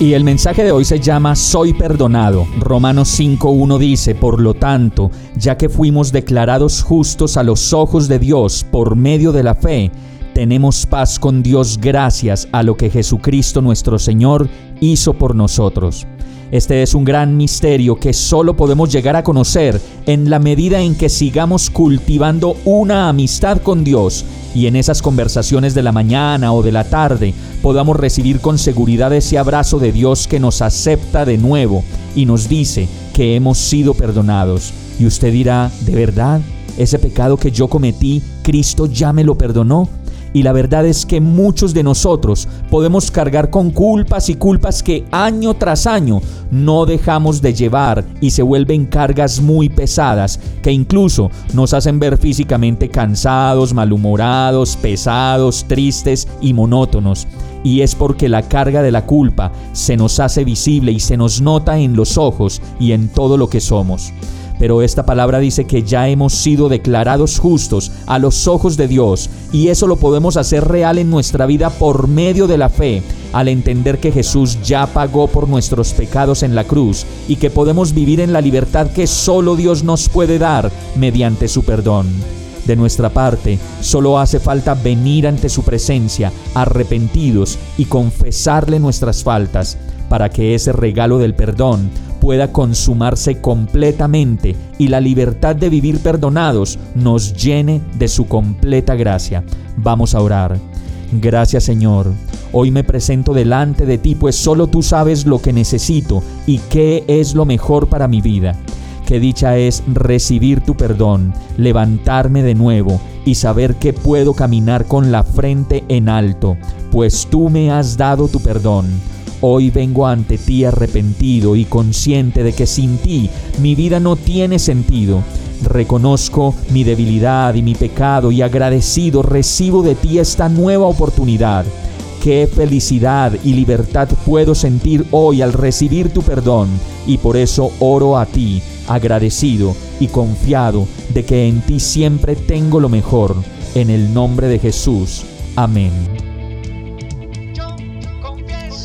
Y el mensaje de hoy se llama Soy perdonado. Romanos 5.1 dice, por lo tanto, ya que fuimos declarados justos a los ojos de Dios por medio de la fe, tenemos paz con Dios gracias a lo que Jesucristo nuestro Señor hizo por nosotros. Este es un gran misterio que solo podemos llegar a conocer en la medida en que sigamos cultivando una amistad con Dios y en esas conversaciones de la mañana o de la tarde podamos recibir con seguridad ese abrazo de Dios que nos acepta de nuevo y nos dice que hemos sido perdonados. Y usted dirá, ¿de verdad? ¿Ese pecado que yo cometí, Cristo ya me lo perdonó? Y la verdad es que muchos de nosotros podemos cargar con culpas y culpas que año tras año no dejamos de llevar y se vuelven cargas muy pesadas que incluso nos hacen ver físicamente cansados, malhumorados, pesados, tristes y monótonos. Y es porque la carga de la culpa se nos hace visible y se nos nota en los ojos y en todo lo que somos. Pero esta palabra dice que ya hemos sido declarados justos a los ojos de Dios y eso lo podemos hacer real en nuestra vida por medio de la fe, al entender que Jesús ya pagó por nuestros pecados en la cruz y que podemos vivir en la libertad que solo Dios nos puede dar mediante su perdón. De nuestra parte, solo hace falta venir ante su presencia arrepentidos y confesarle nuestras faltas para que ese regalo del perdón pueda consumarse completamente y la libertad de vivir perdonados nos llene de su completa gracia. Vamos a orar. Gracias Señor. Hoy me presento delante de ti, pues solo tú sabes lo que necesito y qué es lo mejor para mi vida. Qué dicha es recibir tu perdón, levantarme de nuevo y saber que puedo caminar con la frente en alto, pues tú me has dado tu perdón. Hoy vengo ante ti arrepentido y consciente de que sin ti mi vida no tiene sentido. Reconozco mi debilidad y mi pecado y agradecido recibo de ti esta nueva oportunidad. Qué felicidad y libertad puedo sentir hoy al recibir tu perdón y por eso oro a ti, agradecido y confiado de que en ti siempre tengo lo mejor. En el nombre de Jesús. Amén.